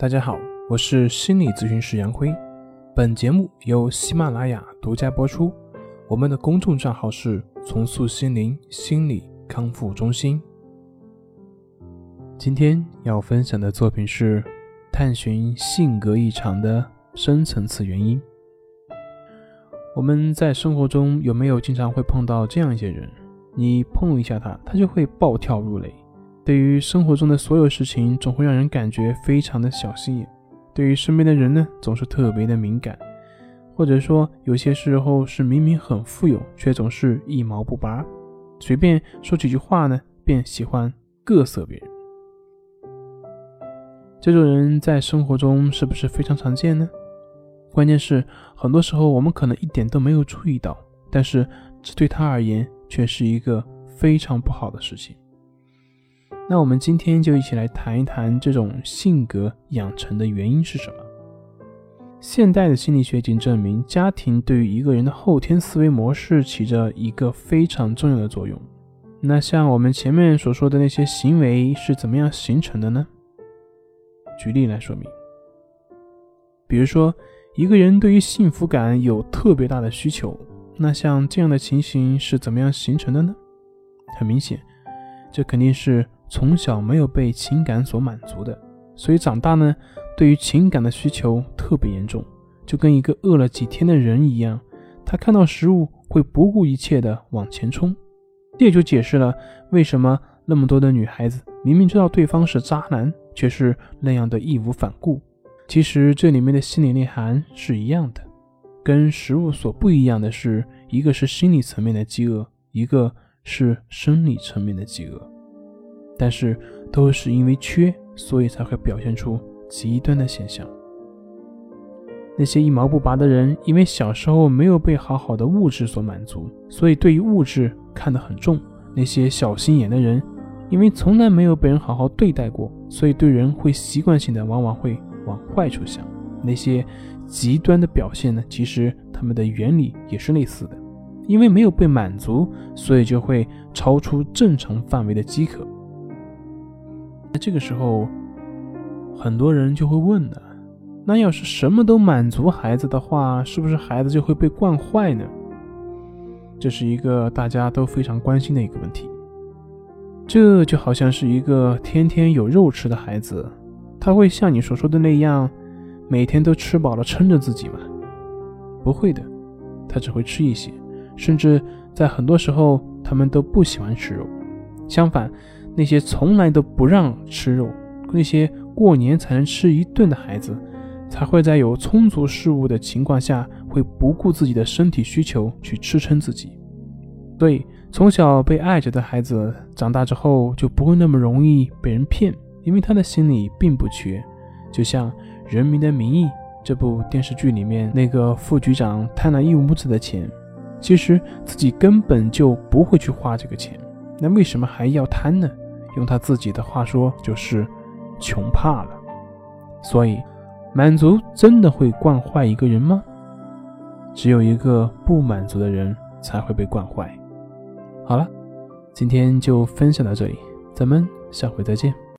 大家好，我是心理咨询师杨辉。本节目由喜马拉雅独家播出。我们的公众账号是“重塑心灵心理康复中心”。今天要分享的作品是探寻性格异常的深层次原因。我们在生活中有没有经常会碰到这样一些人？你碰一下他，他就会暴跳如雷。对于生活中的所有事情，总会让人感觉非常的小心眼；对于身边的人呢，总是特别的敏感，或者说有些时候是明明很富有，却总是一毛不拔，随便说几句话呢，便喜欢各色别人。这种人在生活中是不是非常常见呢？关键是很多时候我们可能一点都没有注意到，但是这对他而言却是一个非常不好的事情。那我们今天就一起来谈一谈这种性格养成的原因是什么？现代的心理学已经证明，家庭对于一个人的后天思维模式起着一个非常重要的作用。那像我们前面所说的那些行为是怎么样形成的呢？举例来说明，比如说一个人对于幸福感有特别大的需求，那像这样的情形是怎么样形成的呢？很明显，这肯定是。从小没有被情感所满足的，所以长大呢，对于情感的需求特别严重，就跟一个饿了几天的人一样，他看到食物会不顾一切的往前冲。这也就解释了为什么那么多的女孩子明明知道对方是渣男，却是那样的义无反顾。其实这里面的心理内涵是一样的，跟食物所不一样的是，一个是心理层面的饥饿，一个是生理层面的饥饿。但是都是因为缺，所以才会表现出极端的现象。那些一毛不拔的人，因为小时候没有被好好的物质所满足，所以对于物质看得很重。那些小心眼的人，因为从来没有被人好好对待过，所以对人会习惯性的往往会往坏处想。那些极端的表现呢，其实他们的原理也是类似的，因为没有被满足，所以就会超出正常范围的饥渴。这个时候，很多人就会问了：那要是什么都满足孩子的话，是不是孩子就会被惯坏呢？这是一个大家都非常关心的一个问题。这就好像是一个天天有肉吃的孩子，他会像你所说的那样，每天都吃饱了撑着自己吗？不会的，他只会吃一些，甚至在很多时候，他们都不喜欢吃肉。相反。那些从来都不让吃肉，那些过年才能吃一顿的孩子，才会在有充足食物的情况下，会不顾自己的身体需求去支撑自己。所以，从小被爱着的孩子，长大之后就不会那么容易被人骗，因为他的心里并不缺。就像《人民的名义》这部电视剧里面，那个副局长贪了一屋子的钱，其实自己根本就不会去花这个钱，那为什么还要贪呢？用他自己的话说，就是穷怕了。所以，满足真的会惯坏一个人吗？只有一个不满足的人才会被惯坏。好了，今天就分享到这里，咱们下回再见。